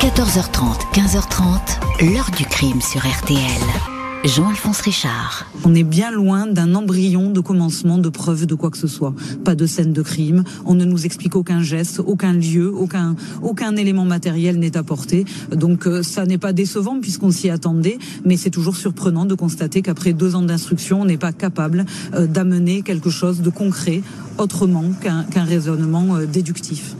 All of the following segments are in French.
14h30, 15h30, l'heure du crime sur RTL. Jean-Alphonse Richard. On est bien loin d'un embryon de commencement de preuve de quoi que ce soit. Pas de scène de crime. On ne nous explique aucun geste, aucun lieu, aucun, élément matériel n'est apporté. Donc euh, ça n'est pas décevant puisqu'on s'y attendait, mais c'est toujours surprenant de constater qu'après deux ans d'instruction, on n'est pas capable euh, d'amener quelque chose de concret autrement qu'un raisonnement euh, déductif.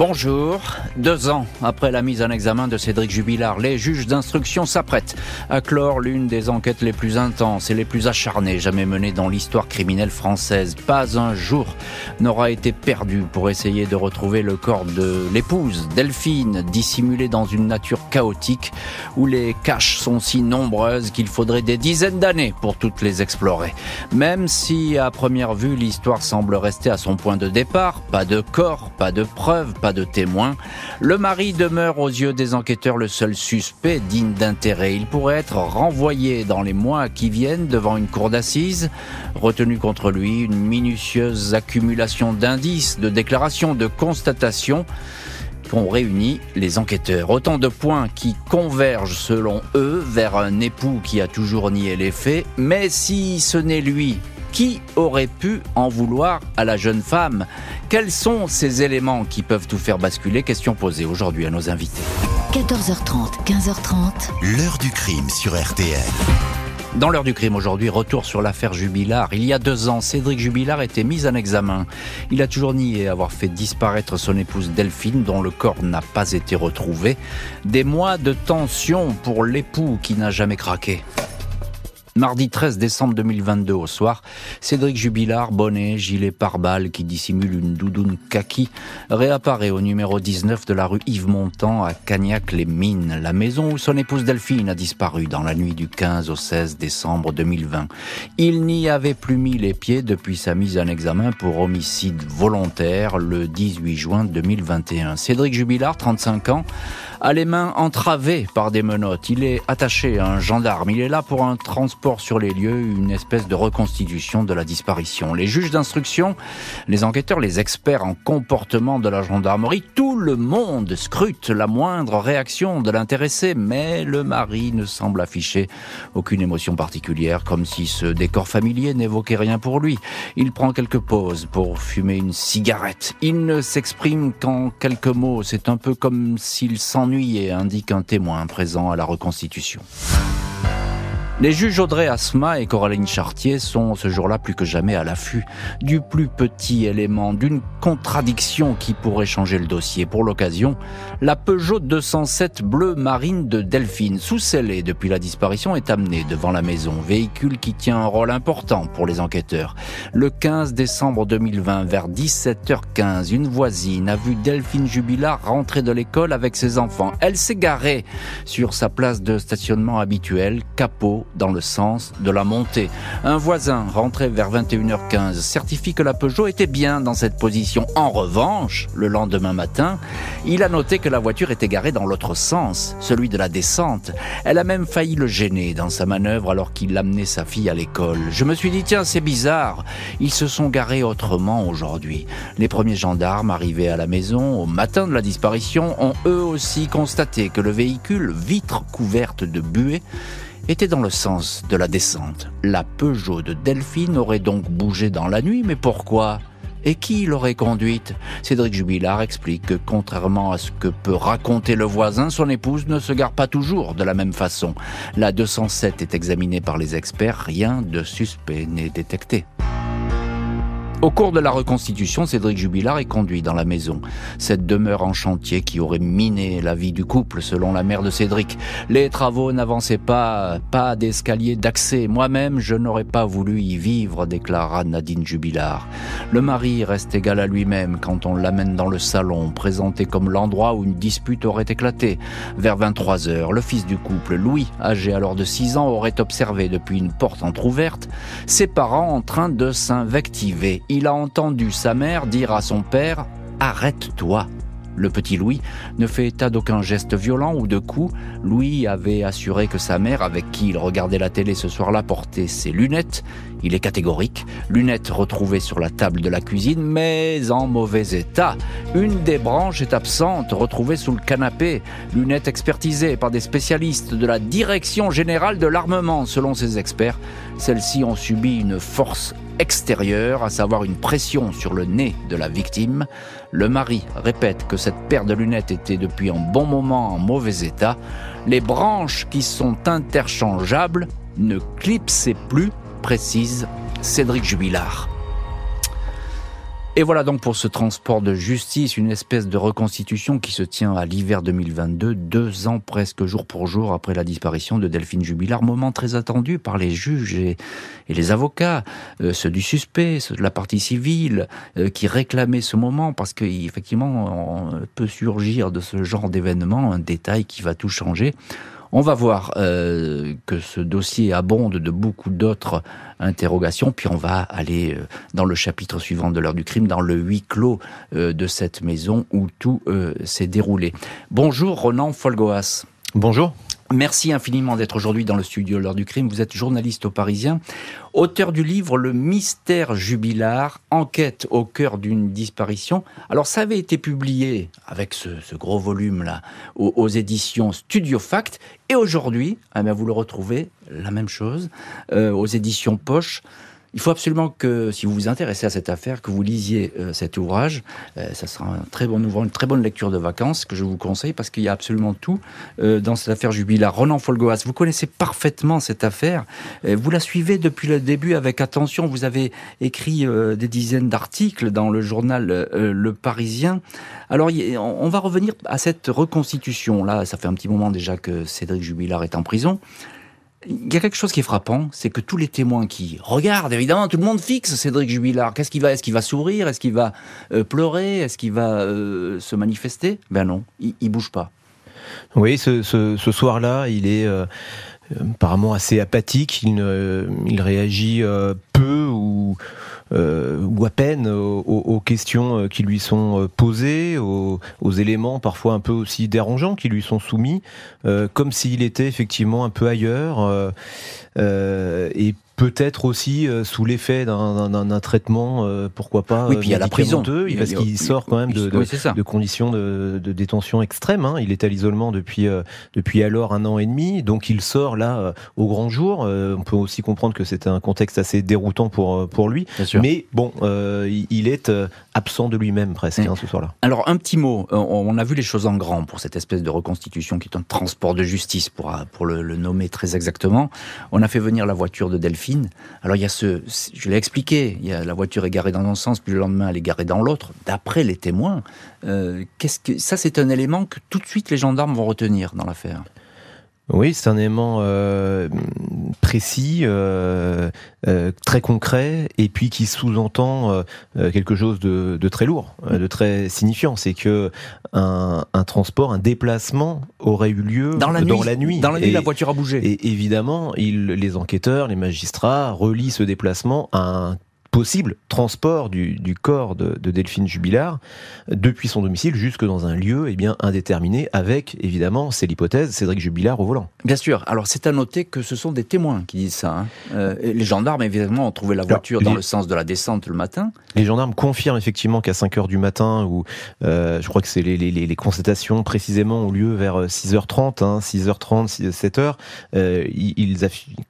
Bonjour. Deux ans après la mise en examen de Cédric Jubilard, les juges d'instruction s'apprêtent à clore l'une des enquêtes les plus intenses et les plus acharnées jamais menées dans l'histoire criminelle française. Pas un jour n'aura été perdu pour essayer de retrouver le corps de l'épouse, Delphine, dissimulée dans une nature chaotique où les caches sont si nombreuses qu'il faudrait des dizaines d'années pour toutes les explorer. Même si à première vue l'histoire semble rester à son point de départ, pas de corps, pas de preuves, pas de témoins, le mari demeure aux yeux des enquêteurs le seul suspect digne d'intérêt. Il pourrait être renvoyé dans les mois qui viennent devant une cour d'assises, retenu contre lui une minutieuse accumulation d'indices, de déclarations, de constatations qu'ont réuni les enquêteurs. Autant de points qui convergent selon eux vers un époux qui a toujours nié les faits, mais si ce n'est lui qui aurait pu en vouloir à la jeune femme? Quels sont ces éléments qui peuvent tout faire basculer? Question posée aujourd'hui à nos invités. 14h30, 15h30. L'heure du crime sur RTL. Dans l'heure du crime aujourd'hui, retour sur l'affaire Jubilard. Il y a deux ans, Cédric Jubilard était mis en examen. Il a toujours nié avoir fait disparaître son épouse Delphine, dont le corps n'a pas été retrouvé. Des mois de tension pour l'époux qui n'a jamais craqué. Mardi 13 décembre 2022 au soir, Cédric Jubilard, bonnet, gilet pare-balles qui dissimule une doudoune kaki, réapparaît au numéro 19 de la rue Yves Montand à Cagnac-les-Mines, la maison où son épouse Delphine a disparu dans la nuit du 15 au 16 décembre 2020. Il n'y avait plus mis les pieds depuis sa mise en examen pour homicide volontaire le 18 juin 2021. Cédric Jubilard, 35 ans, a les mains entravées par des menottes. Il est attaché à un gendarme. Il est là pour un transport sur les lieux, une espèce de reconstitution de la disparition. Les juges d'instruction, les enquêteurs, les experts en comportement de la gendarmerie, tout le monde scrute la moindre réaction de l'intéressé, mais le mari ne semble afficher aucune émotion particulière, comme si ce décor familier n'évoquait rien pour lui. Il prend quelques pauses pour fumer une cigarette. Il ne s'exprime qu'en quelques mots. C'est un peu comme s'il s'en et indique un témoin présent à la reconstitution. Les juges Audrey Asma et Coraline Chartier sont ce jour-là plus que jamais à l'affût du plus petit élément, d'une contradiction qui pourrait changer le dossier. Pour l'occasion, la Peugeot 207 bleu marine de Delphine, sous-scellée depuis la disparition, est amenée devant la maison, véhicule qui tient un rôle important pour les enquêteurs. Le 15 décembre 2020, vers 17h15, une voisine a vu Delphine Jubilard rentrer de l'école avec ses enfants. Elle s'est garée sur sa place de stationnement habituelle, capot dans le sens de la montée. Un voisin, rentré vers 21h15, certifie que la Peugeot était bien dans cette position. En revanche, le lendemain matin, il a noté que la voiture était garée dans l'autre sens, celui de la descente. Elle a même failli le gêner dans sa manœuvre alors qu'il amenait sa fille à l'école. Je me suis dit, tiens, c'est bizarre. Ils se sont garés autrement aujourd'hui. Les premiers gendarmes arrivés à la maison au matin de la disparition ont eux aussi constaté que le véhicule, vitre couverte de buée, était dans le sens de la descente. La Peugeot de Delphine aurait donc bougé dans la nuit, mais pourquoi? Et qui l'aurait conduite? Cédric Jubilard explique que contrairement à ce que peut raconter le voisin, son épouse ne se gare pas toujours de la même façon. La 207 est examinée par les experts, rien de suspect n'est détecté. Au cours de la reconstitution, Cédric Jubilard est conduit dans la maison. Cette demeure en chantier qui aurait miné la vie du couple, selon la mère de Cédric. Les travaux n'avançaient pas, pas d'escalier d'accès. Moi-même, je n'aurais pas voulu y vivre, déclara Nadine Jubilard. Le mari reste égal à lui-même quand on l'amène dans le salon, présenté comme l'endroit où une dispute aurait éclaté. Vers 23 heures, le fils du couple, Louis, âgé alors de 6 ans, aurait observé depuis une porte entr'ouverte ses parents en train de s'invectiver il a entendu sa mère dire à son père ⁇ Arrête-toi ⁇ Le petit Louis ne fait état d'aucun geste violent ou de coup. Louis avait assuré que sa mère, avec qui il regardait la télé ce soir-là, portait ses lunettes. Il est catégorique. Lunettes retrouvées sur la table de la cuisine, mais en mauvais état. Une des branches est absente, retrouvée sous le canapé. Lunettes expertisées par des spécialistes de la Direction générale de l'armement. Selon ces experts, celles-ci ont subi une force à savoir une pression sur le nez de la victime. Le mari répète que cette paire de lunettes était depuis un bon moment en mauvais état. Les branches qui sont interchangeables ne clipsaient plus précise Cédric Jubilard. Et voilà donc pour ce transport de justice, une espèce de reconstitution qui se tient à l'hiver 2022, deux ans presque jour pour jour après la disparition de Delphine Jubilard, moment très attendu par les juges et, les avocats, euh, ceux du suspect, ceux de la partie civile, euh, qui réclamaient ce moment parce qu'effectivement, on peut surgir de ce genre d'événement un détail qui va tout changer. On va voir euh, que ce dossier abonde de beaucoup d'autres interrogations, puis on va aller euh, dans le chapitre suivant de l'heure du crime, dans le huis clos euh, de cette maison où tout s'est déroulé. Bonjour Ronan Folgoas. Bonjour. Merci infiniment d'être aujourd'hui dans le studio L'heure du crime. Vous êtes journaliste au Parisien, auteur du livre Le mystère jubilar, enquête au cœur d'une disparition. Alors ça avait été publié avec ce, gros volume-là aux, éditions Studio Fact. Et aujourd'hui, eh vous le retrouvez, la même chose, euh, aux éditions Poche. Il faut absolument que, si vous vous intéressez à cette affaire, que vous lisiez euh, cet ouvrage. Euh, ça sera un très bon ouvrage, une très bonne lecture de vacances que je vous conseille parce qu'il y a absolument tout euh, dans cette affaire jubilaire. Ronan Folgoas, vous connaissez parfaitement cette affaire. vous la suivez depuis le début avec attention. Vous avez écrit des dizaines d'articles dans le journal Le Parisien. Alors, on va revenir à cette reconstitution. Là, ça fait un petit moment déjà que Cédric Jubilard est en prison. Il y a quelque chose qui est frappant, c'est que tous les témoins qui regardent, évidemment, tout le monde fixe Cédric Jubilard. Qu'est-ce qu'il va Est-ce qu'il va sourire Est-ce qu'il va euh, pleurer Est-ce qu'il va euh, se manifester? Ben non, il, il bouge pas. Oui, ce, soir-là, il est euh, apparemment assez apathique. Il, il réagit peu ou ou à peine aux, questions euh, qui lui sont euh, posées, aux, éléments parfois un peu aussi dérangeants qui lui sont soumis, comme s'il était effectivement un peu ailleurs. Et peut-être aussi euh, sous l'effet d'un traitement, euh, pourquoi pas, oui, puis il y a la prison. parce qu'il sort quand même de, de, conditions de, détention extrêmes. Hein. Il est à l'isolement depuis, euh, depuis alors un an et demi, donc il sort là au grand jour. on peut aussi comprendre que c'est un contexte assez déroutant pour, pour lui. Mais bon, il est absent de lui-même presque hein, ce soir-là. Alors un petit mot, on a vu les choses en grand pour cette espèce de reconstitution qui est un transport de justice, pour, pour le, le nommer très exactement. On a fait venir la voiture de Delphine alors il y a ce, je l'ai expliqué, il y a la voiture est garée dans un sens, puis le lendemain elle est garée dans l'autre. D'après les témoins, euh, qu'est-ce que ça c'est un élément que tout de suite les gendarmes vont retenir dans l'affaire. Oui, c'est un élément euh, précis, euh, euh, très concret, et puis qui sous-entend quelque chose de, très lourd, de très signifiant. C'est que un, transport, un déplacement aurait eu lieu dans la nuit. Dans la nuit, la voiture a bougé. Et évidemment, les enquêteurs, les magistrats relient ce déplacement à un possible transport du, corps de, Delphine Jubilard depuis son domicile jusque dans un lieu eh bien, indéterminé avec, évidemment, c'est l'hypothèse, Cédric Jubilard au volant. Bien sûr. Alors, c'est à noter que ce sont des témoins qui disent ça. Hein. Euh, les gendarmes, évidemment, ont trouvé la voiture dans le sens de la descente le matin. Les gendarmes confirment effectivement qu'à 5 heures du matin, ou euh, je crois que c'est les, les, constatations précisément ont lieu vers 6h30, 6h30, 7h, ils,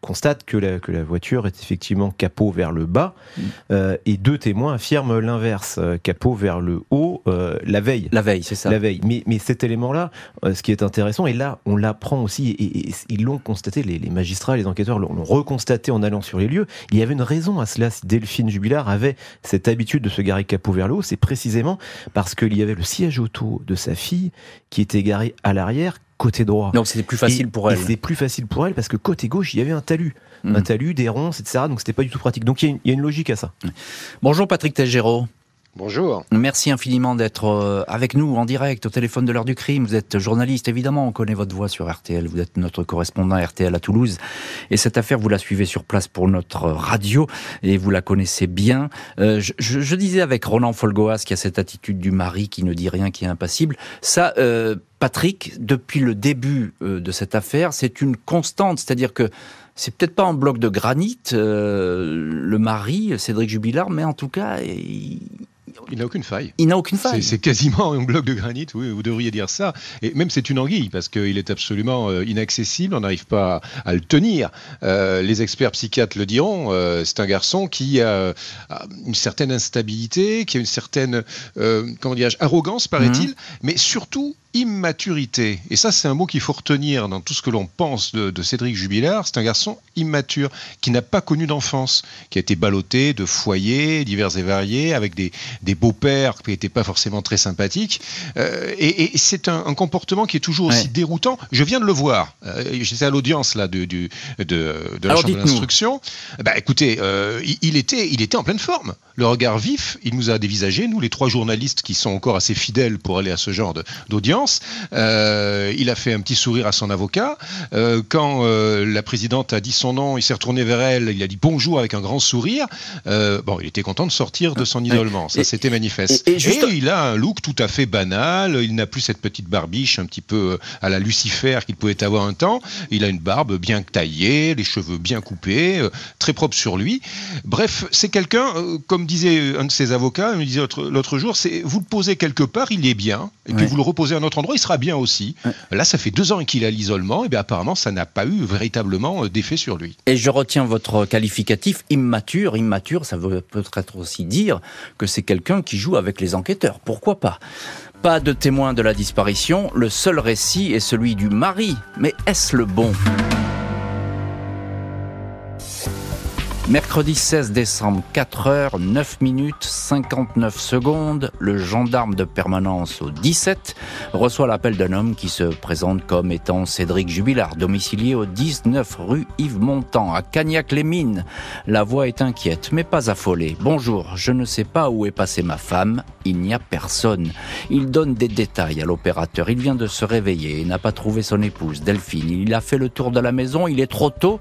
constatent que la, que la voiture est effectivement capot vers le bas. Mm. Euh, et deux témoins affirment l'inverse, euh, capot vers le haut, euh, la veille. La veille, c'est ça. La veille. Mais, mais cet élément-là, ce qui est intéressant, et là, on l'apprend aussi, et, ils l'ont constaté, les, magistrats, les enquêteurs l'ont reconstaté en allant sur les lieux, il y avait une raison à cela. Si Delphine Jubilard avait cette habitude de se garer capot vers le haut, c'est précisément parce qu'il y avait le siège auto de sa fille qui était garé à l'arrière, côté droit. Donc c'était plus facile pour elle. C'était plus facile pour elle parce que côté gauche, il y avait un talus. Un mm. talus, des ronces, etc. Donc c'était pas du tout pratique. Donc il y, a une logique à ça. Bonjour Patrick Tagéro. Bonjour. Merci infiniment d'être euh, avec nous en direct au téléphone de l'heure du crime. Vous êtes journaliste, évidemment, on connaît votre voix sur RTL. Vous êtes notre correspondant RTL à Toulouse. Et cette affaire, vous la suivez sur place pour notre radio et vous la connaissez bien. Euh, je, je, disais avec Roland Folgoas qui a cette attitude du mari qui ne dit rien, qui est impassible. Ça, euh, Patrick, depuis le début euh, de cette affaire, c'est une constante. C'est-à-dire que c'est peut-être pas en bloc de granit, euh, le mari, Cédric Jubilard, mais en tout cas, il, il n'a aucune faille. Il n'a aucune faille. C'est quasiment un bloc de granit, oui, vous devriez dire ça. Et même c'est une anguille, parce qu'il est absolument euh, inaccessible, on n'arrive pas à, le tenir. Euh, les experts psychiatres le diront, euh, c'est un garçon qui a, une certaine instabilité, qui a une certaine, comment arrogance, paraît-il, mhm. mais surtout immaturité. Et ça, c'est un mot qu'il faut retenir dans tout ce que l'on pense de, Cédric Jubilard. C'est un garçon immature, qui n'a pas connu d'enfance, qui a été ballotté de foyers divers et variés, avec des, des beaux-pères qui n'étaient pas forcément très sympathiques. Euh, et, c'est un, comportement qui est toujours aussi déroutant. Je viens de le voir. Euh, J'étais à l'audience là de, de, de, la chambre d'instruction. Bah, écoutez, euh, il, était, il était en pleine forme. Le regard vif, il nous a dévisagé, nous, les trois journalistes qui sont encore assez fidèles pour aller à ce genre d'audience euh, il a fait un petit sourire à son avocat. Euh, quand euh, la présidente a dit son nom, il s'est retourné vers elle, il a dit bonjour avec un grand sourire. bon, il était content de sortir de son isolement, ça c'était manifeste. Et, il a un look tout à fait banal, il n'a plus cette petite barbiche un petit peu à la Lucifer qu'il pouvait avoir un temps. Il a une barbe bien taillée, les cheveux bien coupés, très propre sur lui. Bref, c'est quelqu'un, comme disait un de ses avocats, il me disait l'autre jour, c'est vous le posez quelque part, il est bien, et puis vous le reposez à un autre endroit, il sera bien aussi. Là, ça fait deux ans qu'il a l'isolement, et bien apparemment, ça n'a pas eu véritablement euh, d'effet sur lui. Et je retiens votre qualificatif immature. Immature, ça veut peut-être aussi dire que c'est quelqu'un qui joue avec les enquêteurs. Pourquoi pas? Pas de témoin de la disparition, le seul récit est celui du mari. Mais est-ce le bon? Mercredi 16 décembre, 4 heures, 9 minutes, 59 secondes, le gendarme de permanence au 17 reçoit l'appel d'un homme qui se présente comme étant Cédric Jubilard, domicilié au 19 rue Yves Montand, à Cagnac-les-Mines. La voix est inquiète, mais pas affolée. Bonjour, je ne sais pas où est passée ma femme, il n'y a personne. Il donne des détails à l'opérateur, il vient de se réveiller, il n'a pas trouvé son épouse, Delphine, il a fait le tour de la maison, il est trop tôt,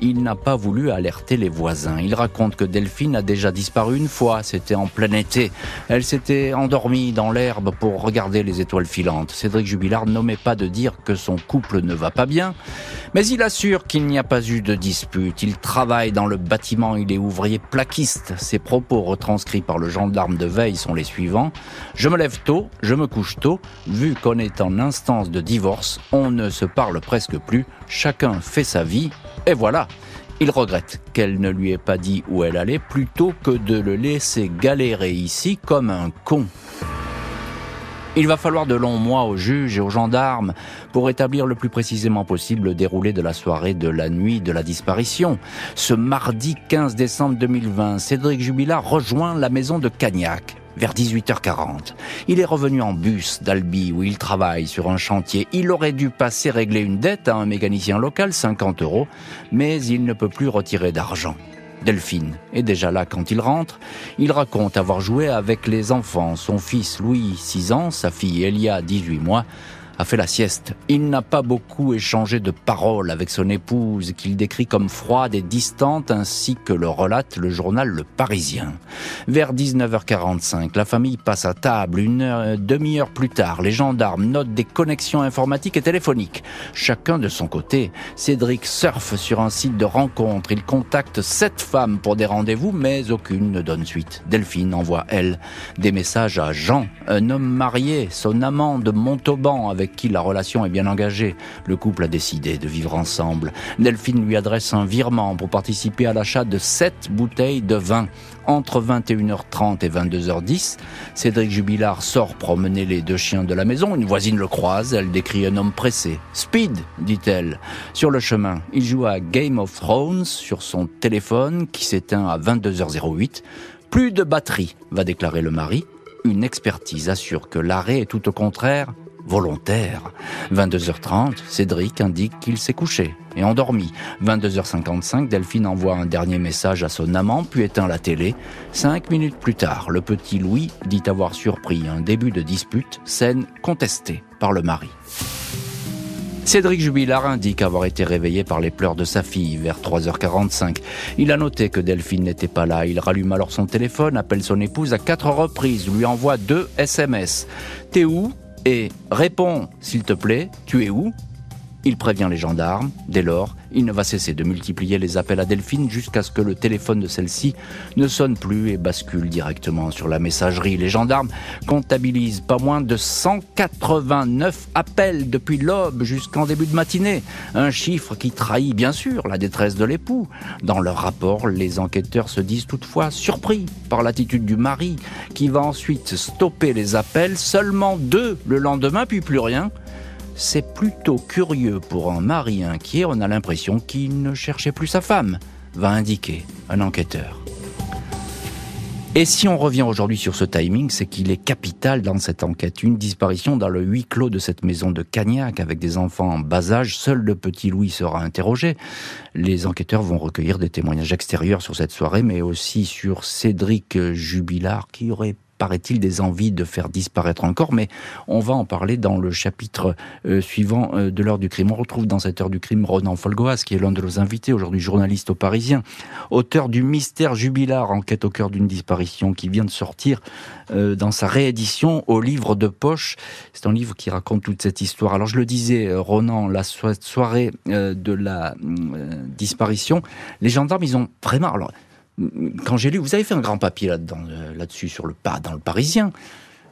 il n'a pas voulu alerter les voisins. Il raconte que Delphine a déjà disparu une fois, c'était en plein été. Elle s'était endormie dans l'herbe pour regarder les étoiles filantes. Cédric Jubilard n'omet pas de dire que son couple ne va pas bien, mais il assure qu'il n'y a pas eu de dispute. Il travaille dans le bâtiment, il est ouvrier plaquiste. Ses propos retranscrits par le gendarme de veille sont les suivants. Je me lève tôt, je me couche tôt. Vu qu'on est en instance de divorce, on ne se parle presque plus. Chacun fait sa vie. Et voilà. Il regrette qu'elle ne lui ait pas dit où elle allait plutôt que de le laisser galérer ici comme un con. Il va falloir de longs mois aux juges et aux gendarmes pour établir le plus précisément possible le déroulé de la soirée de la nuit de la disparition. Ce mardi 15 décembre 2020, Cédric Jubilat rejoint la maison de Cagnac vers 18h40. Il est revenu en bus d'Albi où il travaille sur un chantier. Il aurait dû passer régler une dette à un mécanicien local, 50 euros, mais il ne peut plus retirer d'argent. Delphine est déjà là quand il rentre. Il raconte avoir joué avec les enfants, son fils Louis, 6 ans, sa fille Elia, 18 mois, a fait la sieste. Il n'a pas beaucoup échangé de paroles avec son épouse, qu'il décrit comme froide et distante, ainsi que le relate le journal Le Parisien. Vers 19h45, la famille passe à table. Une demi-heure plus tard, les gendarmes notent des connexions informatiques et téléphoniques. Chacun de son côté, Cédric surfe sur un site de rencontre. Il contacte sept femmes pour des rendez-vous, mais aucune ne donne suite. Delphine envoie, elle, des messages à Jean, un homme marié, son amant de Montauban avec qui la relation est bien engagée. Le couple a décidé de vivre ensemble. Delphine lui adresse un virement pour participer à l'achat de 7 bouteilles de vin. Entre 21h30 et 22h10, Cédric Jubilard sort promener les deux chiens de la maison. Une voisine le croise, elle décrit un homme pressé. Speed, dit-elle. Sur le chemin, il joue à Game of Thrones sur son téléphone qui s'éteint à 22h08. Plus de batterie, va déclarer le mari. Une expertise assure que l'arrêt est tout au contraire volontaire. 22h30, Cédric indique qu'il s'est couché et endormi. 22h55, Delphine envoie un dernier message à son amant, puis éteint la télé. Cinq minutes plus tard, le petit Louis dit avoir surpris un début de dispute, scène contestée par le mari. Cédric Jubilard indique avoir été réveillé par les pleurs de sa fille vers 3h45. Il a noté que Delphine n'était pas là. Il rallume alors son téléphone, appelle son épouse à quatre reprises, lui envoie deux SMS. T'es où Et réponds, s'il te plaît, tu es où? Il prévient les gendarmes. Dès lors, il ne va cesser de multiplier les appels à Delphine jusqu'à ce que le téléphone de celle-ci ne sonne plus et bascule directement sur la messagerie. Les gendarmes comptabilisent pas moins de 189 appels depuis l'aube jusqu'en début de matinée. Un chiffre qui trahit bien sûr la détresse de l'époux. Dans leur rapport, les enquêteurs se disent toutefois surpris par l'attitude du mari qui va ensuite stopper les appels, seulement deux le lendemain puis plus rien c'est plutôt curieux pour un mari inquiet, on a l'impression qu'il ne cherchait plus sa femme, va indiquer un enquêteur. Et si on revient aujourd'hui sur ce timing, c'est qu'il est capital dans cette enquête. Une disparition dans le huis clos de cette maison de Cagnac avec des enfants en bas âge. Seul le petit Louis sera interrogé. Les enquêteurs vont recueillir des témoignages extérieurs sur cette soirée, mais aussi sur Cédric Jubilard qui aurait paraît-il, des envies de faire disparaître encore, mais on va en parler dans le chapitre euh, suivant euh, de l'heure du crime. On retrouve dans cette heure du crime Ronan Folgoas, qui est l'un de nos invités, aujourd'hui journaliste au Parisien, auteur du Mystère Jubilar, enquête au cœur d'une disparition, qui vient de sortir euh, dans sa réédition au livre de poche. C'est un livre qui raconte toute cette histoire. Alors je le disais, Ronan, la soirée de la disparition, les gendarmes, ils ont vraiment... Alors, quand j'ai lu, vous avez fait un grand papier là-dedans, euh, là-dessus sur le pas dans le Parisien.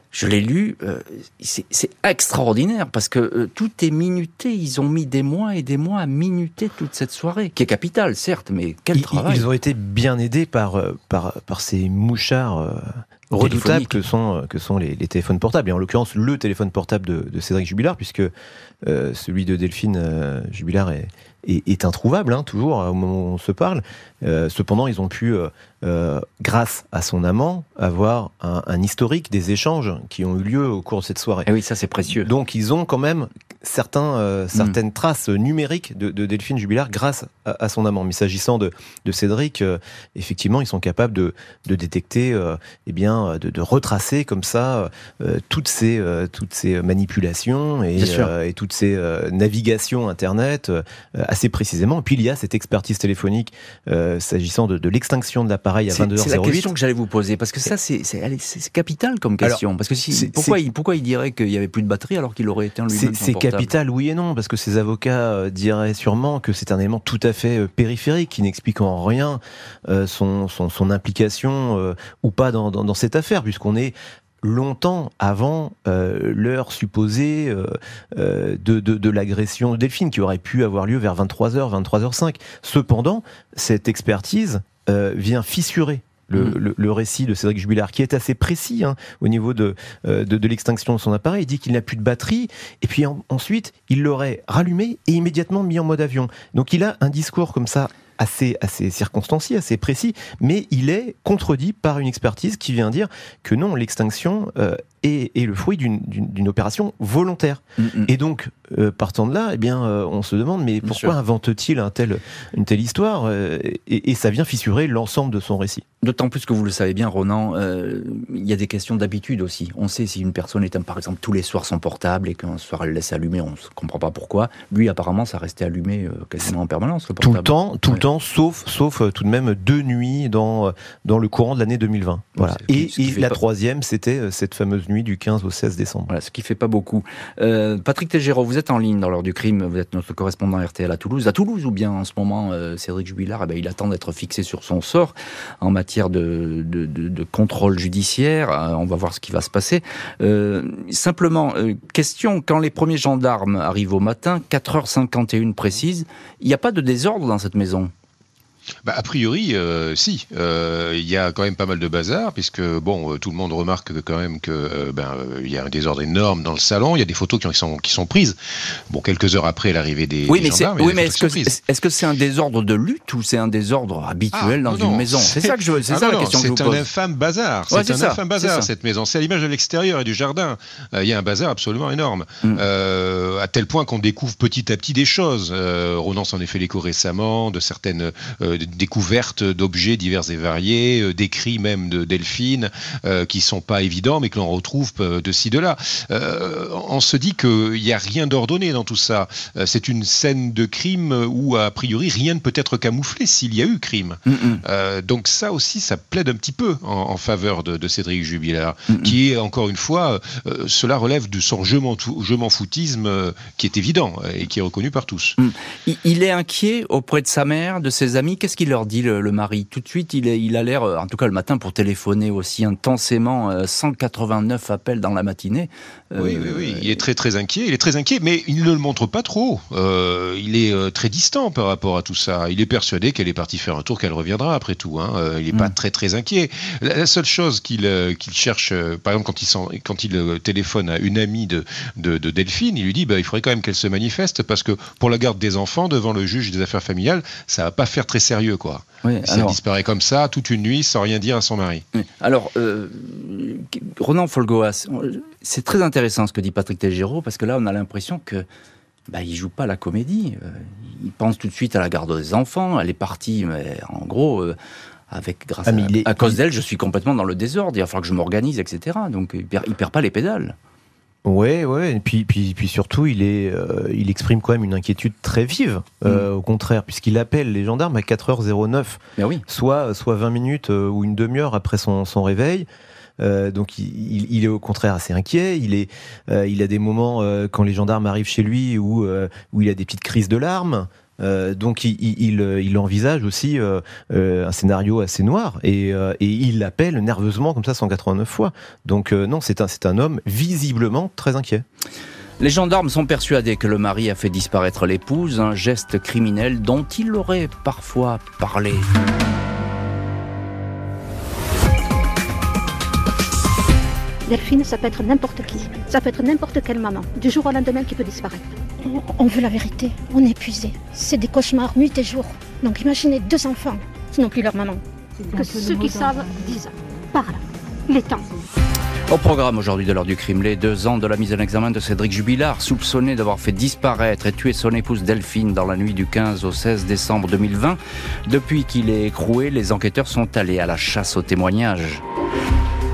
Je l'ai lu, euh, c'est extraordinaire parce que euh, tout est minuté. Ils ont mis des mois et des mois à minuter toute cette soirée, qui est capitale, certes, mais quel travail Ils ont été bien aidés par par, par ces mouchards redoutables que sont que sont les, téléphones portables. Et en l'occurrence, le téléphone portable de, de Cédric Jubilard, puisque celui de Delphine Jubilard est, est, introuvable, hein, toujours au moment où on se parle. Euh, cependant, ils ont pu, euh, euh, grâce à son amant, avoir un, historique des échanges qui ont eu lieu au cours de cette soirée. Et eh oui, ça c'est précieux. Donc ils ont quand même certains, mm. certaines traces numériques de, Delphine Jubilard grâce à, son amant. Mais s'agissant de, Cédric, effectivement, ils sont capables de, détecter, eh bien, de, retracer comme ça toutes ces, toutes ces manipulations et, et toutes ces navigations Internet assez précisément. Et puis il y a cette expertise téléphonique euh, s'agissant de, l'extinction de l'appareil à 22h08. C'est la question que j'allais vous poser, parce que ça c'est capital comme question. parce que si, pourquoi, il, pourquoi il dirait qu'il n'y avait plus de batterie alors qu'il aurait été en lui-même capital, oui et non, parce que ses avocats euh, diraient sûrement que c'est un élément tout à fait euh, périphérique qui n'explique en rien son, son, implication ou pas dans, cette affaire, puisqu'on est longtemps avant euh, l'heure supposée euh, euh, de, de, l'agression de Delphine, qui aurait pu avoir lieu vers 23h, 23h05. Cependant, cette expertise vient fissurer mm. le, récit de Cédric Jubilard, qui est assez précis hein, au niveau de, de, l'extinction de son appareil. Il dit qu'il n'a plus de batterie, et puis ensuite, il l'aurait rallumé et immédiatement mis en mode avion. Donc il a un discours comme ça assez, assez circonstancié, assez précis, mais il est contredit par une expertise qui vient dire que non, l'extinction euh, est, est, le fruit d'une opération volontaire. Mm, mm. Et donc, euh, partant de là, eh bien, euh, on se demande, mais pourquoi invente-t-il un tel, une telle histoire et, et, ça vient fissurer l'ensemble de son récit? D'autant plus que vous le savez bien, Ronan, il y a des questions d'habitude aussi. On sait si une personne éteint, par exemple, tous les soirs son portable et qu'un soir elle laisse allumer, on ne comprend pas pourquoi. Lui, apparemment, ça restait allumé quasiment en permanence, le. Tout le temps, tout le temps sauf, sauf euh, tout de même deux nuits dans, euh, dans le courant de l'année 2020. Voilà. Et, la troisième, c'était euh, cette fameuse nuit du 15 au 16 décembre. Voilà, ce qui fait pas beaucoup. Patrick Tégéraud, vous êtes en ligne dans l'heure du crime, vous êtes notre correspondant RTL à Toulouse. À Toulouse ou bien en ce moment, Cédric Jubilard, eh ben, il attend d'être fixé sur son sort en matière de, contrôle judiciaire. on va voir ce qui va se passer. simplement, question, quand les premiers gendarmes arrivent au matin, 4h51 précise, il n'y a pas de désordre dans cette maison? Bah, A priori, euh, si. Euh, il y a quand même pas mal de bazar, puisque bon, euh, tout le monde remarque que, quand même que ben il y a un désordre énorme dans le salon. Il y a des photos qui sont qui sont prises. Bon, quelques heures après l'arrivée des, oui, mais gendarmes. Oui, mais est-ce que c'est un désordre de lutte ou c'est un désordre habituel ah, dans une maison? C'est ça que je c'est ah, ça la question que je vous pose. C'est un infâme bazar. c'est un infâme bazar cette maison. C'est à l'image de l'extérieur et du jardin. Il y a un bazar absolument énorme, mm. à tel point qu'on découvre petit à petit des choses. Ronan s'en est fait l'écho récemment de certaines découvertes d'objets divers et variés, euh, d'écrits même de Delphine, euh, qui sont pas évidents, mais que l'on retrouve euh, de ci, de là. on se dit qu'il n'y a rien d'ordonné dans tout ça. c'est une scène de crime où, a priori, rien ne peut être camouflé s'il y a eu crime. Mm, mm. donc ça aussi, ça plaide un petit peu en, faveur de, Cédric Jubilard, mm, qui est, encore une fois, cela relève de son je m'en foutisme qui est évident et qui est reconnu par tous. Il est inquiet auprès de sa mère, de ses amis. Qu'est-ce qu'il leur dit le, mari? Tout de suite, il, il a l'air, euh, en tout cas le matin, pour téléphoner aussi intensément, 189 euh, appels dans la matinée. Euh, oui, oui, oui, il est très très inquiet. Il est très inquiet, mais il ne le montre pas trop. il est très distant par rapport à tout ça. Il est persuadé qu'elle est partie faire un tour, qu'elle reviendra après tout. Hein. il n'est pas mm. très très inquiet. La, seule chose qu'il cherche, par exemple, quand il, quand il téléphone à une amie de, de, Delphine, il lui dit bah, il faudrait quand même qu'elle se manifeste parce que pour la garde des enfants devant le juge des affaires familiales, ça va pas faire très sérieux, quoi. Oui, ça disparaît comme ça toute une nuit sans rien dire à son mari. Alors, euh, Ronan Folgoas, c'est très intéressant ce que dit Patrick Telgero parce que là, on a l'impression que bah, il joue pas la comédie. Euh, il pense tout de suite à la garde des enfants. Elle est partie, mais en gros. Euh, avec grâce ah, à, à, cause d'elle, je suis complètement dans le désordre. Il va falloir que je m'organise, etc. Donc il perd, il perd pas les pédales. Ouais, ouais. Et puis, puis, puis surtout, il est, euh, il exprime quand même une inquiétude très vive. Euh, mm. Au contraire, puisqu'il appelle les gendarmes à 4h09, ben oui. soit, soit 20 minutes euh, ou une demi-heure après son, son réveil. donc il, il, est au contraire assez inquiet. Il est, il a des moments quand les gendarmes arrivent chez lui où où il a des petites crises de larmes. Euh, donc il, il, envisage aussi euh, euh, un scénario assez noir et, il l'appelle nerveusement comme ça 189 fois. Donc non, c'est un, un homme visiblement très inquiet. Les gendarmes sont persuadés que le mari a fait disparaître l'épouse, un geste criminel dont il aurait parfois parlé. Delphine, ça peut être n'importe qui. Ça peut être n'importe quelle maman. Du jour au lendemain qui peut disparaître. On veut la vérité. On est épuisé. C'est des cauchemars nuit et jour. Donc imaginez deux enfants qui n'ont plus leur maman. Que ceux qui savent disent Parle. Il est temps. Au programme aujourd'hui de l'heure du crime, les deux ans de la mise en examen de Cédric Jubilard, soupçonné d'avoir fait disparaître et tuer son épouse Delphine dans la nuit du 15 au 16 décembre 2020. Depuis qu'il est écroué, les enquêteurs sont allés à la chasse aux témoignages.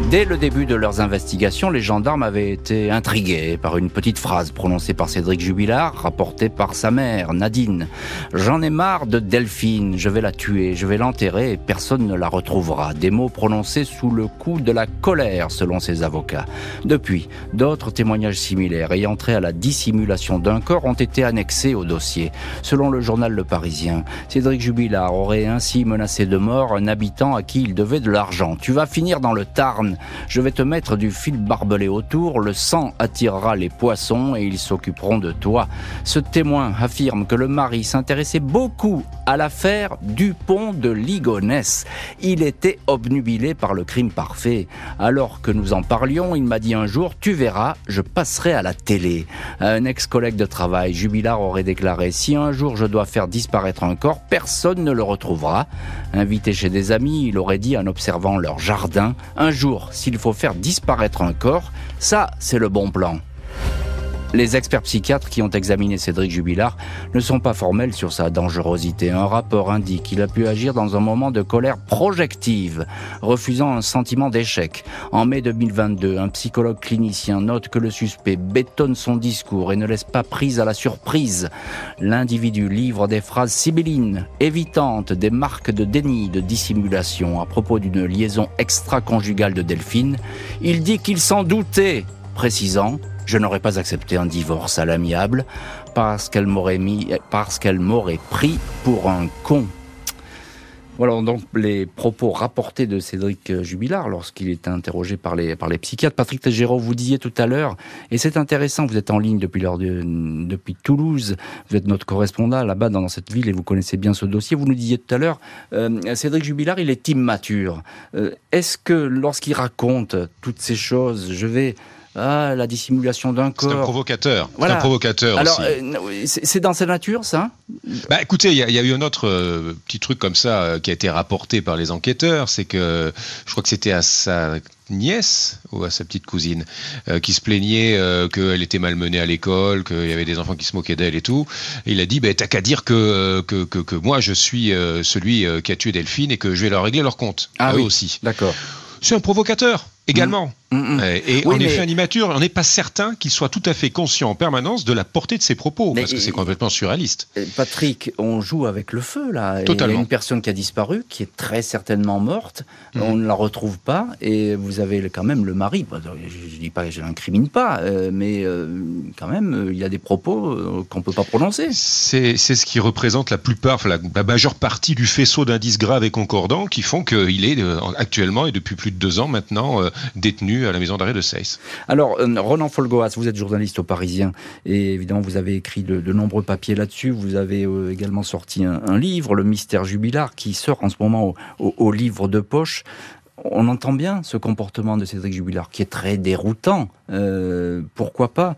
Dès le début de leurs investigations, les gendarmes avaient été intrigués par une petite phrase prononcée par Cédric Jubilard, rapportée par sa mère, Nadine. J'en ai marre de Delphine, je vais la tuer, je vais l'enterrer et personne ne la retrouvera. Des mots prononcés sous le coup de la colère, selon ses avocats. Depuis, d'autres témoignages similaires ayant trait à la dissimulation d'un corps ont été annexés au dossier. Selon le journal Le Parisien, Cédric Jubilard aurait ainsi menacé de mort un habitant à qui il devait de l'argent. Tu vas finir dans le Tarn. Je vais te mettre du fil barbelé autour, le sang attirera les poissons et ils s'occuperont de toi. Ce témoin affirme que le mari s'intéressait beaucoup à l'affaire Dupont de Ligonnès. Il était obnubilé par le crime parfait. Alors que nous en parlions, il m'a dit un jour, tu verras, je passerai à la télé. Un ex-collègue de travail, Jubilard, aurait déclaré, si un jour je dois faire disparaître un corps, personne ne le retrouvera. Invité chez des amis, il aurait dit en observant leur jardin, un jour, s'il faut faire disparaître un corps, ça, c'est le bon plan. Les experts psychiatres qui ont examiné Cédric Jubilard ne sont pas formels sur sa dangerosité. Un rapport indique qu'il a pu agir dans un moment de colère projective, refusant un sentiment d'échec. En mai 2022, un psychologue clinicien note que le suspect bétonne son discours et ne laisse pas prise à la surprise. L'individu livre des phrases sibyllines, évitantes, des marques de déni, de dissimulation à propos d'une liaison extra-conjugale de Delphine. Il dit qu'il s'en doutait, précisant je n'aurais pas accepté un divorce à l'amiable parce qu'elle m'aurait mis, parce qu'elle m'aurait pris pour un con. Voilà donc les propos rapportés de Cédric Jubilard lorsqu'il était interrogé par les, par les psychiatres. Patrick Tégéraud, vous disiez tout à l'heure, et c'est intéressant, vous êtes en ligne depuis, depuis Toulouse, vous êtes notre correspondant là-bas dans cette ville et vous connaissez bien ce dossier. Vous nous disiez tout à l'heure, euh, Cédric Jubilard, il est immature. Euh, est-ce que lorsqu'il raconte toutes ces choses, je vais ah, la dissimulation d'un corps. C'est un provocateur. Voilà. un provocateur Alors, euh, c'est dans sa nature, ça? Bah, écoutez, il y, a eu un autre euh, petit truc comme ça euh, qui a été rapporté par les enquêteurs. C'est que je crois que c'était à sa nièce ou à sa petite cousine qui se plaignait qu'elle était malmenée à l'école, qu'il y avait des enfants qui se moquaient d'elle et tout. il a dit bah, T'as qu'à dire que que, que, moi je suis celui qui a tué Delphine et que je vais leur régler leur compte. Ah eux oui. aussi. D'accord. C'est un provocateur également. Mm. Et Oui, en mais- effet, un immature, on n'est pas certain qu'il soit tout à fait conscient en permanence de la portée de ses propos, Mais parce que c'est complètement surréaliste. Euh, Patrick, on joue avec le feu là. Et Il y Totalement. a une personne qui a disparu, qui est très certainement morte. Mhm. On ne la retrouve pas. Et vous avez quand même le mari. Je ne dis pas, je l'incrimine pas, euh, mais euh, quand même, euh, il y a des propos euh, qu'on ne peut pas prononcer. C'est ce qui représente la plupart, enfin, la, la majeure partie du faisceau d'indices graves et concordants qui font qu'il est euh, actuellement et depuis plus de deux ans maintenant euh, à la maison d'arrêt de Seyss. Alors, euh, Ronan Folgoas, vous êtes journaliste au Parisien et évidemment, vous avez écrit de, nombreux papiers là-dessus. Vous avez euh, également sorti un, livre, Le Mystère Jubilard, qui sort en ce moment au, livre de poche. On entend bien ce comportement de Cédric Jubilard, qui est très déroutant. Euh, pourquoi pas?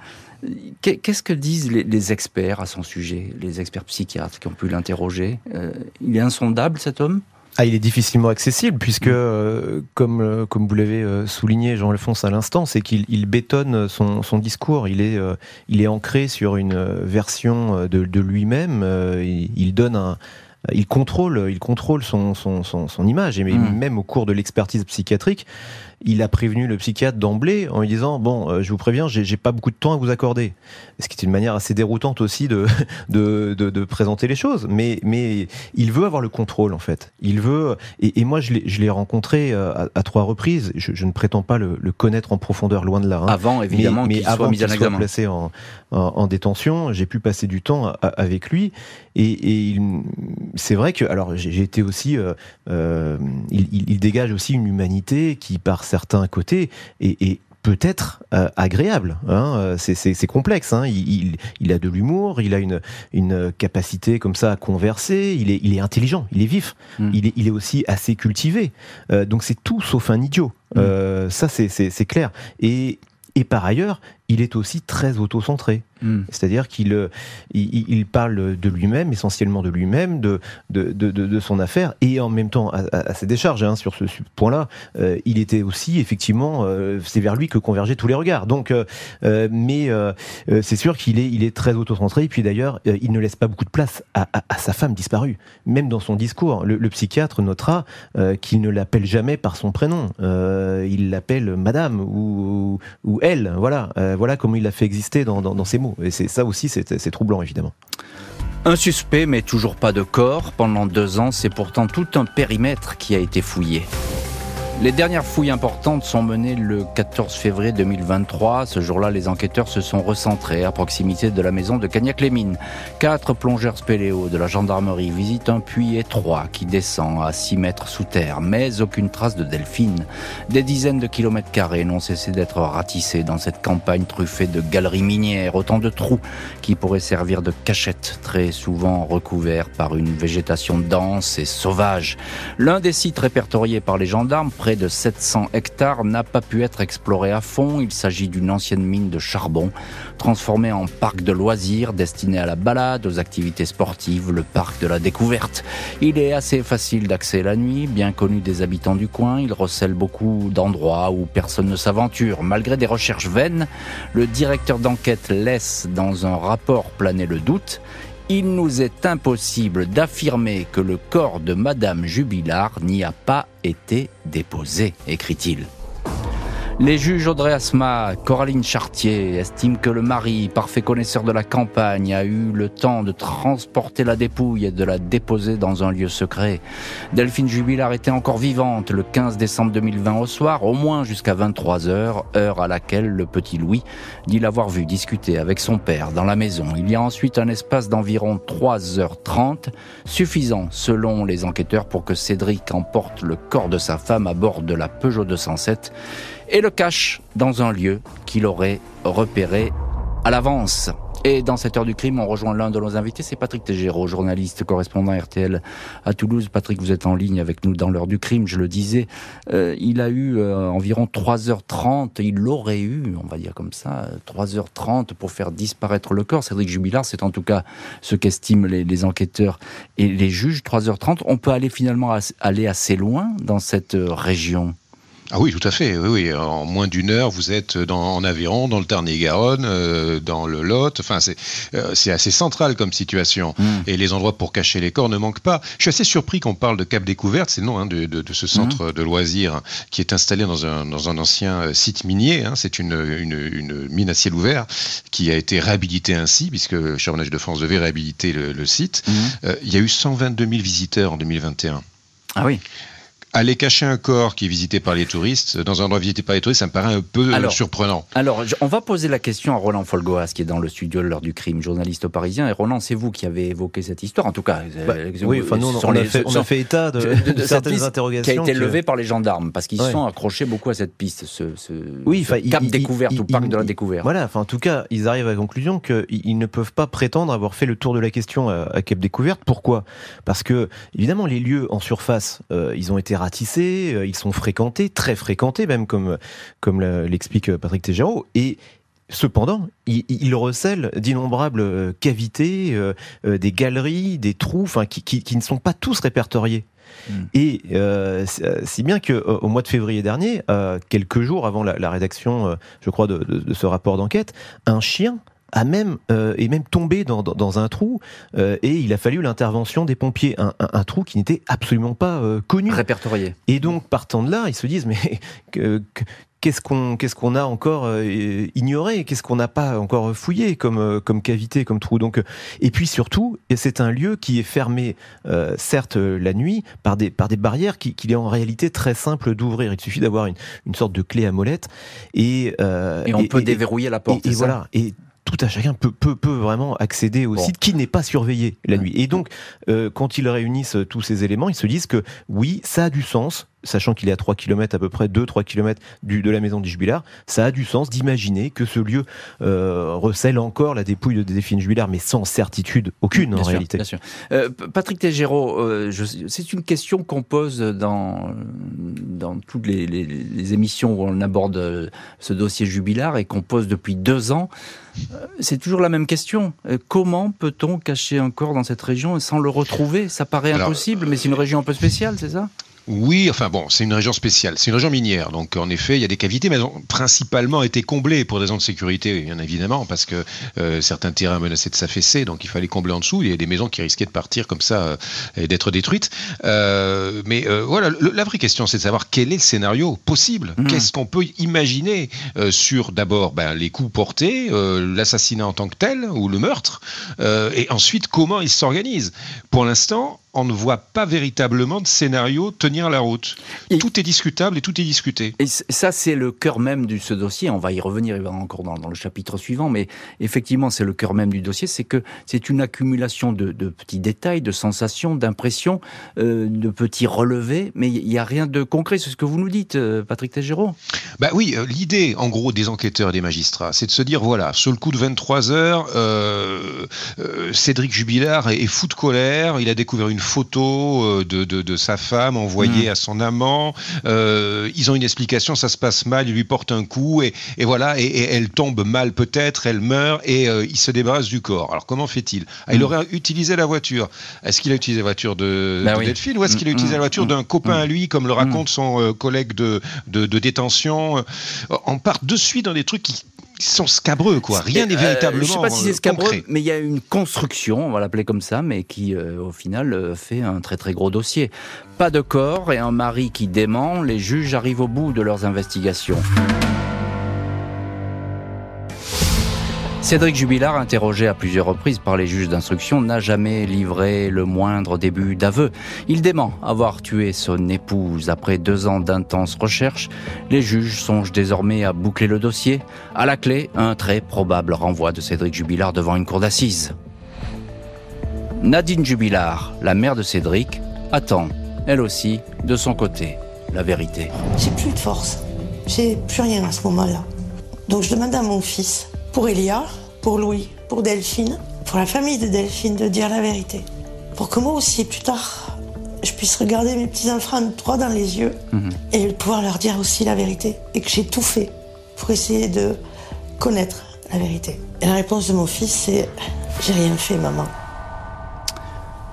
Qu'est- Qu'est-ce que disent les, experts à son sujet, les experts psychiatres qui ont pu l'interroger? Il est insondable, cet homme? Ah, il est difficilement accessible puisque, euh, comme, euh, comme vous l'avez euh, souligné, Jean-Alphonse, à l'instant, c'est qu'il il bétonne son, son discours. Il est, il est ancré sur une version de, de lui-même. Il, il donne un. Il contrôle, il contrôle son, son, son, son image. Et Mm. même au cours de l'expertise psychiatrique, il a prévenu le psychiatre d'emblée en lui disant Bon, euh, je vous préviens, j'ai pas beaucoup de temps à vous accorder. Ce qui est une manière assez déroutante aussi de, de, de, de présenter les choses. Mais, mais il veut avoir le contrôle, en fait. Il veut. Et, et moi, je l'ai rencontré euh, à, à trois reprises. Je, je ne prétends pas le, le connaître en profondeur, loin de là. hein. Avant, évidemment, mais, qu'il mais avant soit mis qu'il examen. placé en, en, en détention, j'ai pu passer du temps avec lui. Et, c'est vrai que, alors, j'ai été aussi, euh, il, il- il dégage aussi une humanité qui, par certains côtés, est, est peut-être euh, agréable. Hein, euh, c'est- complexe. Hein, il, il- il a de l'humour, il a une, une capacité comme ça à converser. Il est, il est intelligent, il est vif. Mm. Il, est, il est aussi assez cultivé. Euh, donc c'est tout sauf un idiot. Mm. Euh, ça, c'est- clair. Et, et par ailleurs, il est aussi très autocentré. Hmm. C'est-à-dire qu'il euh, il, parle de lui-même, essentiellement de lui-même, de, de, de, son affaire, et en même temps, à, à- ses décharges, hein, sur ce, point-là, euh, il était aussi, effectivement, euh, c'est vers lui que convergeaient tous les regards. Donc, euh, mais c'est sûr qu'il est, il est très autocentré, et puis d'ailleurs, il ne laisse pas beaucoup de place à, à- à sa femme disparue. Même dans son discours, le, le psychiatre notera qu'il ne l'appelle jamais par son prénom. Il l'appelle madame ou, ou elle. Voilà, Euh, voilà comment il l'a fait exister dans, ses mots. Et c'est ça aussi, c'est troublant, évidemment. Un suspect, mais toujours pas de corps. Pendant deux ans, c'est pourtant tout un périmètre qui a été fouillé. Les dernières fouilles importantes sont menées le 14 février 2023. Ce jour-là, les enquêteurs se sont recentrés à proximité de la maison de Cagnac-les-Mines. Quatre plongeurs spéléo de la gendarmerie visitent un puits étroit qui descend à 6 mètres sous terre, mais aucune trace de delphine. Des dizaines de kilomètres carrés n'ont cessé d'être ratissés dans cette campagne truffée de galeries minières, autant de trous qui pourraient servir de cachette, très souvent recouverts par une végétation dense et sauvage. L'un des sites répertoriés par les gendarmes, près de 700 hectares, n'a pas pu être exploré à fond. Il s'agit d'une ancienne mine de charbon, transformée en parc de loisirs destiné à la balade, aux activités sportives, le parc de la découverte. Il est assez facile d'accès la nuit, bien connu des habitants du coin. Il recèle beaucoup d'endroits où personne ne s'aventure. Malgré des recherches vaines, le directeur d'enquête laisse dans un rapport planer le doute. Il nous est impossible d'affirmer que le corps de Madame Jubilard n'y a pas été déposé, écrit-il. Les juges Audrey Asma, Coraline Chartier estiment que le mari, parfait connaisseur de la campagne, a eu le temps de transporter la dépouille et de la déposer dans un lieu secret. Delphine Jubilard était encore vivante le 15 décembre 2020 au soir, au moins jusqu'à 23 heures, heure à laquelle le petit Louis dit l'avoir vu discuter avec son père dans la maison. Il y a ensuite un espace d'environ 3h30, suffisant selon les enquêteurs pour que Cédric emporte le corps de sa femme à bord de la Peugeot 207 et le cache dans un lieu qu'il aurait repéré à l'avance. Et dans cette heure du crime, on rejoint l'un de nos invités, c'est Patrick Tégéraud, journaliste, correspondant RTL à Toulouse. Patrick, vous êtes en ligne avec nous dans l'heure du crime, je le disais. Euh, il a eu euh, environ 3h30, il aurait eu, on va dire comme ça, 3h30 pour faire disparaître le corps. Cédric Jubilard, c'est en tout cas ce qu'estiment les, les, enquêteurs et les juges. 3h30, on peut aller finalement aller assez loin dans cette euh, région. Ah oui, tout à fait. Oui, oui. En moins d'une heure, vous êtes dans, en Aveyron, dans le Tarn-et-Garonne, euh, dans le Lot. Enfin, c'est euh, assez central comme situation. Mm. Et les endroits pour cacher les corps ne manquent pas. Je suis assez surpris qu'on parle de Cap Découverte. C'est le nom hein, de, de, de, ce centre mm. de loisirs qui est installé dans un, dans un ancien euh, site minier. Hein. C'est une, une, une, mine à ciel ouvert qui a été réhabilitée ainsi, puisque Charbonnage de France devait réhabiliter le, le site. Mm. Euh, il y a eu 122 000 visiteurs en 2021. Ah oui aller cacher un corps qui est visité par les touristes, dans un endroit visité par les touristes, ça me paraît un peu alors, surprenant. Alors, on va poser la question à Roland Folgoas, qui est dans le studio de l'heure du crime, journaliste parisien. Et Roland, c'est vous qui avez évoqué cette histoire, en tout cas. Bah, oui, enfin, nous, on, les, a fait, on, a fait, état de, de, de certaines interrogations. Qui a été que... levée par les gendarmes, parce qu'ils ouais. sont accrochés beaucoup à cette piste, ce, ce, oui, ce cap il, découverte il, ou parc de la découverte. Voilà, enfin, en tout cas, ils arrivent à la conclusion qu'ils ne peuvent pas prétendre avoir fait le tour de la question à, à Cap Découverte. Pourquoi? Parce que, évidemment, les lieux en surface, euh, ils ont été ratissés, euh, ils sont fréquentés, très fréquentés même, comme, comme l'explique Patrick Tégéraud. Et Cependant, il, il recèle d'innombrables cavités, euh, euh, des galeries, des trous, enfin, qui, qui, qui, ne sont pas tous répertoriés. Mm. Et euh, si bien que au mois de février dernier, euh, quelques jours avant la, la rédaction, euh, je crois, de, de, de ce rapport d'enquête, un chien a même euh, est même tombé dans, dans, dans un trou euh, et il a fallu l'intervention des pompiers, un, un, un trou qui n'était absolument pas euh, connu, répertorié. Et donc partant de là, ils se disent mais que, que qu'est-ce qu'on qu'est-ce qu'on a encore euh, ignoré, qu'est-ce qu'on n'a pas encore fouillé comme euh, comme cavité, comme trou? Donc et puis surtout, c'est un lieu qui est fermé euh, certes la nuit par des par des barrières qui qu'il est en réalité très simple d'ouvrir. Il suffit d'avoir une, une sorte de clé à molette et et on et, peut et, déverrouiller la porte. Et, voilà. Et tout à chacun peut, peut, peut vraiment accéder au bon. site qui n'est pas surveillé la nuit. Et donc, euh, quand ils réunissent tous ces éléments, ils se disent que oui, ça a du sens, sachant qu'il est à 3 km à peu près, 2-3 km du, de la maison du Jubilard, ça a du sens d'imaginer que ce lieu euh, recèle encore la dépouille de Delphine Jubilard, mais sans certitude aucune bien en sûr, réalité. Bien sûr. Euh, Patrick Tégéraud, euh, c'est une question qu'on pose dans, dans toutes les, les, les, émissions où on aborde ce dossier Jubilard et qu'on pose depuis deux ans. C'est toujours la même question. Comment peut-on cacher un corps dans cette région sans le retrouver? Ça paraît impossible, Alors, mais c'est une région un peu spéciale, c'est ça? Oui, enfin bon, c'est une région spéciale, c'est une région minière, donc en effet, il y a des cavités, mais elles ont principalement été comblées pour des raisons de sécurité, bien évidemment, parce que euh, certains terrains menaçaient de s'affaisser, donc il fallait combler en dessous, il y a des maisons qui risquaient de partir comme ça euh, et d'être détruites. Euh, mais euh, voilà, le, la vraie question, c'est de savoir quel est le scénario possible, mmh. qu'est-ce qu'on peut imaginer euh, sur d'abord ben, les coups portés, euh, l'assassinat en tant que tel, ou le meurtre, et ensuite comment il s'organise? Pour l'instant, on ne voit pas véritablement de scénario tenir la route. Et tout est discutable et tout est discuté. Et ça, c'est le cœur même de ce dossier. On va y revenir encore dans, dans le chapitre suivant, mais effectivement, c'est le cœur même du dossier. C'est que c'est une accumulation de, de, petits détails, de sensations, d'impressions, euh, de petits relevés, mais il n'y a rien de concret. C'est ce que vous nous dites, euh, Patrick Tégéraud. Bah oui, euh, l'idée, en gros, des enquêteurs et des magistrats, c'est de se dire voilà, sur le coup de 23 heures, euh, euh, Cédric Jubilard est, est fou de colère. Il a découvert une photo euh, de, de, de, sa femme envoyée mmh. à son amant. Euh, ils ont une explication, ça se passe mal, il lui porte un coup et, et voilà, et, et, elle tombe mal peut-être, elle meurt et euh, il se débarrasse du corps. Alors comment fait-il? Ah, Il mmh. aurait utilisé la voiture. Est-ce qu'il a utilisé la voiture de, bah de oui. Delphine ou est-ce qu'il a utilisé mmh. la voiture d'un copain à lui, comme le raconte son collègue de, de, détention? On part de suite dans des trucs qui sont scabreux, quoi. Rien n'est véritablement. je sais pas si c'est euh, scabreux, concret. mais il y a une construction, on va l'appeler comme ça, mais qui, euh, au final, euh, fait un très très gros dossier. Pas de corps et un mari qui dément, les juges arrivent au bout de leurs investigations. Cédric Jubilard, interrogé à plusieurs reprises par les juges d'instruction, n'a jamais livré le moindre début d'aveu. Il dément avoir tué son épouse. Après deux ans d'intenses recherches, les juges songent désormais à boucler le dossier. À la clé, un très probable renvoi de Cédric Jubilard devant une cour d'assises. Nadine Jubilard, la mère de Cédric, attend, elle aussi, de son côté, la vérité. J'ai plus de force. J'ai plus rien à ce moment-là. Donc je demande à mon fils, pour Elia, pour Louis, pour Delphine, pour la famille de Delphine, de dire la vérité. Pour que moi aussi, plus tard, je puisse regarder mes petits-enfants droit dans les yeux et pouvoir leur dire aussi la vérité. Et que j'ai tout fait pour essayer de connaître la vérité. Et la réponse de mon fils, c'est J'ai rien fait, maman.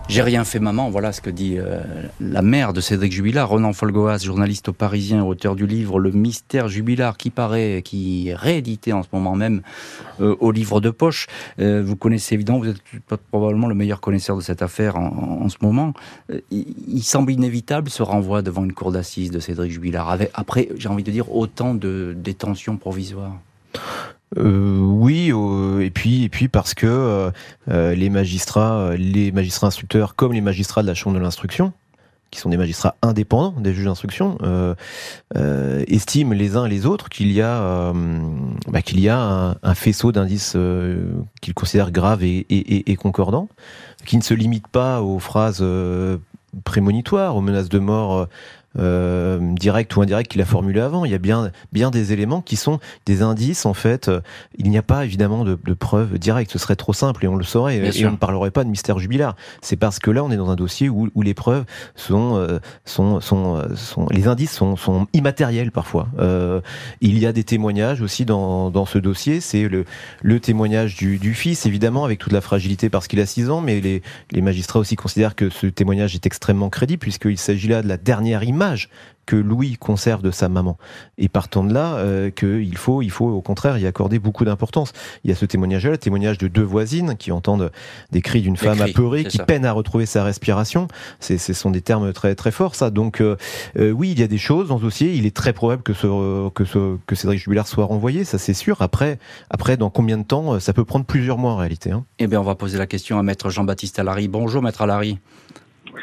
J'ai rien fait maman, voilà ce que dit euh, la mère de Cédric Jubilard, Ronan Folgoas, journaliste au Parisien, auteur du livre Le mystère Jubilard, qui paraît, qui est réédité en ce moment même euh, au livre de poche. Euh, vous connaissez évidemment, vous êtes probablement le meilleur connaisseur de cette affaire en, ce moment. Il, semble inévitable ce renvoi devant une cour d'assises de Cédric Jubilard, après, j'ai envie de dire, autant de détention provisoire. Euh, oui, euh, et puis et puis parce que euh, les magistrats, les magistrats instructeurs comme les magistrats de la chambre de l'instruction, qui sont des magistrats indépendants des juges d'instruction, estiment les uns les autres qu'il y a bah, qu'il y a un, faisceau d'indices qu'ils considèrent graves et, et, concordants, qui ne se limite pas aux phrases prémonitoires, aux menaces de mort euh, direct ou indirect qu'il a formulé avant. Il y a bien, bien des éléments qui sont des indices. En fait, il n'y a pas évidemment de, de preuves directes. Ce serait trop simple et on le saurait. Bien et sûr. on ne parlerait pas de mystère jubilaire. C'est parce que là, on est dans un dossier où, où les preuves sont, euh, sont, sont, euh, sont, les indices sont, sont immatériels parfois. Euh, il y a des témoignages aussi dans, dans ce dossier. C'est le, le témoignage du, du fils, évidemment, avec toute la fragilité parce qu'il a 6 ans, mais les, les magistrats aussi considèrent que ce témoignage est extrêmement crédible puisqu'il s'agit là de la dernière image que Louis conserve de sa maman. Et partant de là, euh, qu'il faut, il faut au contraire y accorder beaucoup d'importance. Il y a ce témoignage-là, le témoignage de deux voisines qui entendent des cris d'une femme cris, apeurée, qui ça. peine à retrouver sa respiration. C'est, ce sont des termes très très forts, ça. Donc euh, euh, oui, il y a des choses dans ce dossier. Il est très probable que ce, que ce, que Cédric Jubilard soit renvoyé, ça c'est sûr. Après, après, dans combien de temps Ça peut prendre plusieurs mois en réalité. Hein. Eh bien, on va poser la question à Maître Jean-Baptiste Alary. Bonjour, Maître Alary.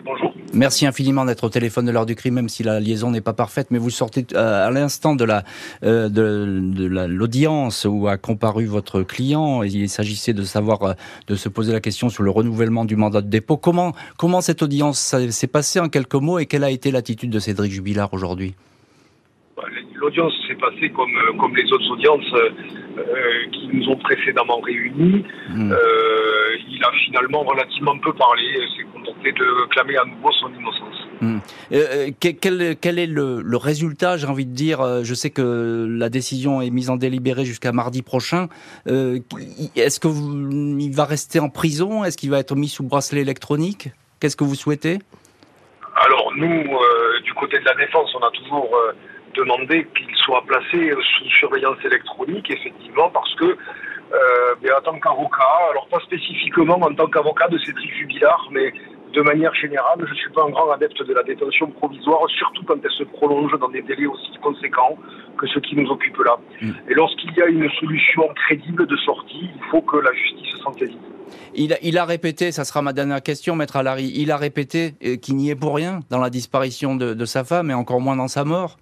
Bonjour. Merci infiniment d'être au téléphone de l'heure du crime, même si la liaison n'est pas parfaite, mais vous sortez euh, à l'instant de la euh, de, de la- l'audience où a comparu votre client. Et il s'agissait de savoir, euh, de se poser la question sur le renouvellement du mandat de dépôt. Comment comment cette audience s'est passée en quelques mots et quelle a été l'attitude de Cédric Jubilard aujourd'hui? L'audience s'est passée comme, euh, comme les autres audiences euh, euh, qui nous ont précédemment réunis. Hmm. Euh, il a finalement relativement peu parlé, et s'est contenté de clamer à nouveau son innocence. Euh, que- quel, quel est le, le résultat J'ai envie de dire, je sais que la décision est mise en délibéré jusqu'à mardi prochain. Est-ce que vous- il va rester en prison? Est-ce qu'il va être mis sous bracelet électronique? Qu'est-ce que vous souhaitez? Alors nous, du côté de la défense, on a toujours demandé qu'il soit placé sous surveillance électronique, effectivement, parce que, euh, en tant qu'avocat, alors pas spécifiquement en tant qu'avocat de Cédric Jubilard, mais de manière générale, je ne suis pas un grand adepte de la détention provisoire, surtout quand elle se prolonge dans des délais aussi conséquents que ceux qui nous occupent là. Mm. Et lorsqu'il y a une solution crédible de sortie, il faut que la justice s'en saisisse. il a, il a répété, ça sera ma dernière question, maître Alary, il a répété euh, qu'il n'y est pour rien dans la disparition de, de sa femme et encore moins dans sa mort.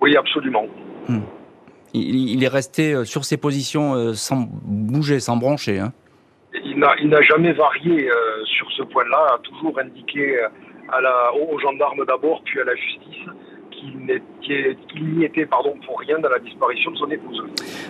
Oui, absolument. Il, il est resté euh, sur ses positions euh, sans bouger, sans brancher. Hein. Il n'a, jamais varié euh, sur ce point-là, a toujours indiqué à la, aux gendarmes d'abord, puis à la justice, qu'il, n'y était pardon, pour rien dans la disparition de son épouse.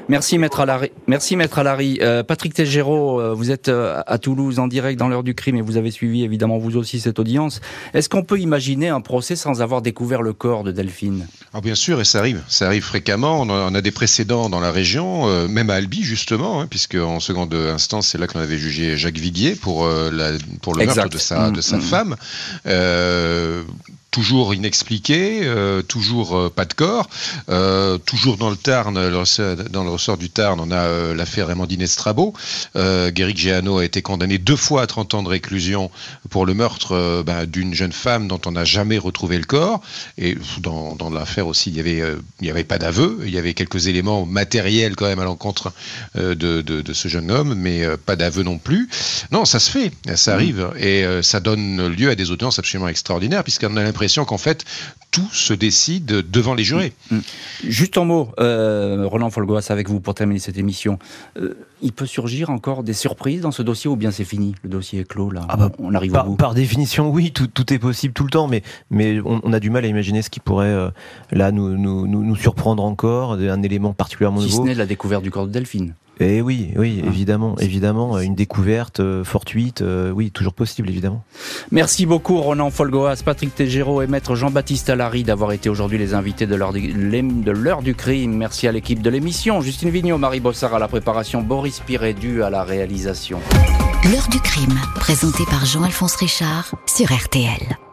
Merci maître Alary. Merci maître Alary. Euh, Patrick Tégéraud, euh, vous êtes euh, à Toulouse en direct dans l'heure du crime et vous avez suivi évidemment vous aussi cette audience. Est-ce qu'on peut imaginer un procès sans avoir découvert le corps de Delphine? Alors bien sûr, et ça arrive, ça arrive fréquemment. On a, on a des précédents dans la région, euh, même à Albi justement, hein, puisque en seconde instance, c'est là qu'on avait jugé Jacques Viguier pour euh, la, pour le Exact. meurtre de sa Mm, de sa mm. femme. Euh, toujours inexpliqué, toujours pas de corps, toujours dans le Tarn, dans le ressort du Tarn, on a l'affaire Amandine Estrabo. Guéric Géano a été condamné deux fois à 30 ans de réclusion pour le meurtre ben, d'une jeune femme dont on n'a jamais retrouvé le corps. Et dans, dans l'affaire aussi, il y avait, il y avait pas d'aveu, il y avait quelques éléments matériels quand même à l'encontre de, de, ce jeune homme, mais pas d'aveu non plus. Non, ça se fait, ça arrive, et ça donne lieu à des audiences absolument extraordinaires, puisqu'on a l'impression qu'en fait, tout se décide devant les jurés. Mm. Mm. Juste en mots, euh, Roland Folgoas, avec vous pour terminer cette émission. Euh, il peut surgir encore des surprises dans ce dossier ou bien c'est fini Le dossier est clos là. Ah bah, on arrive par, au bout. Par définition, oui, tout, tout, est possible tout le temps, mais, mais on, a du mal à imaginer ce qui pourrait euh, là nous, nous, nous, surprendre encore, un élément particulièrement nouveau. Si ce n'est la découverte du corps de Delphine. Eh oui, oui, ah. évidemment, évidemment, une découverte euh, fortuite, euh, oui, toujours possible, évidemment. Merci beaucoup, Ronan Folgoas, Patrick Tegero et Maître Jean-Baptiste Allary d'avoir été aujourd'hui les invités de l'heure du, crime. Merci à l'équipe de l'émission, Justine Vignot, Marie Bossard à la préparation, Boris Pirédu à la réalisation. L'heure du crime, présenté par Jean-Alphonse Richard sur RTL.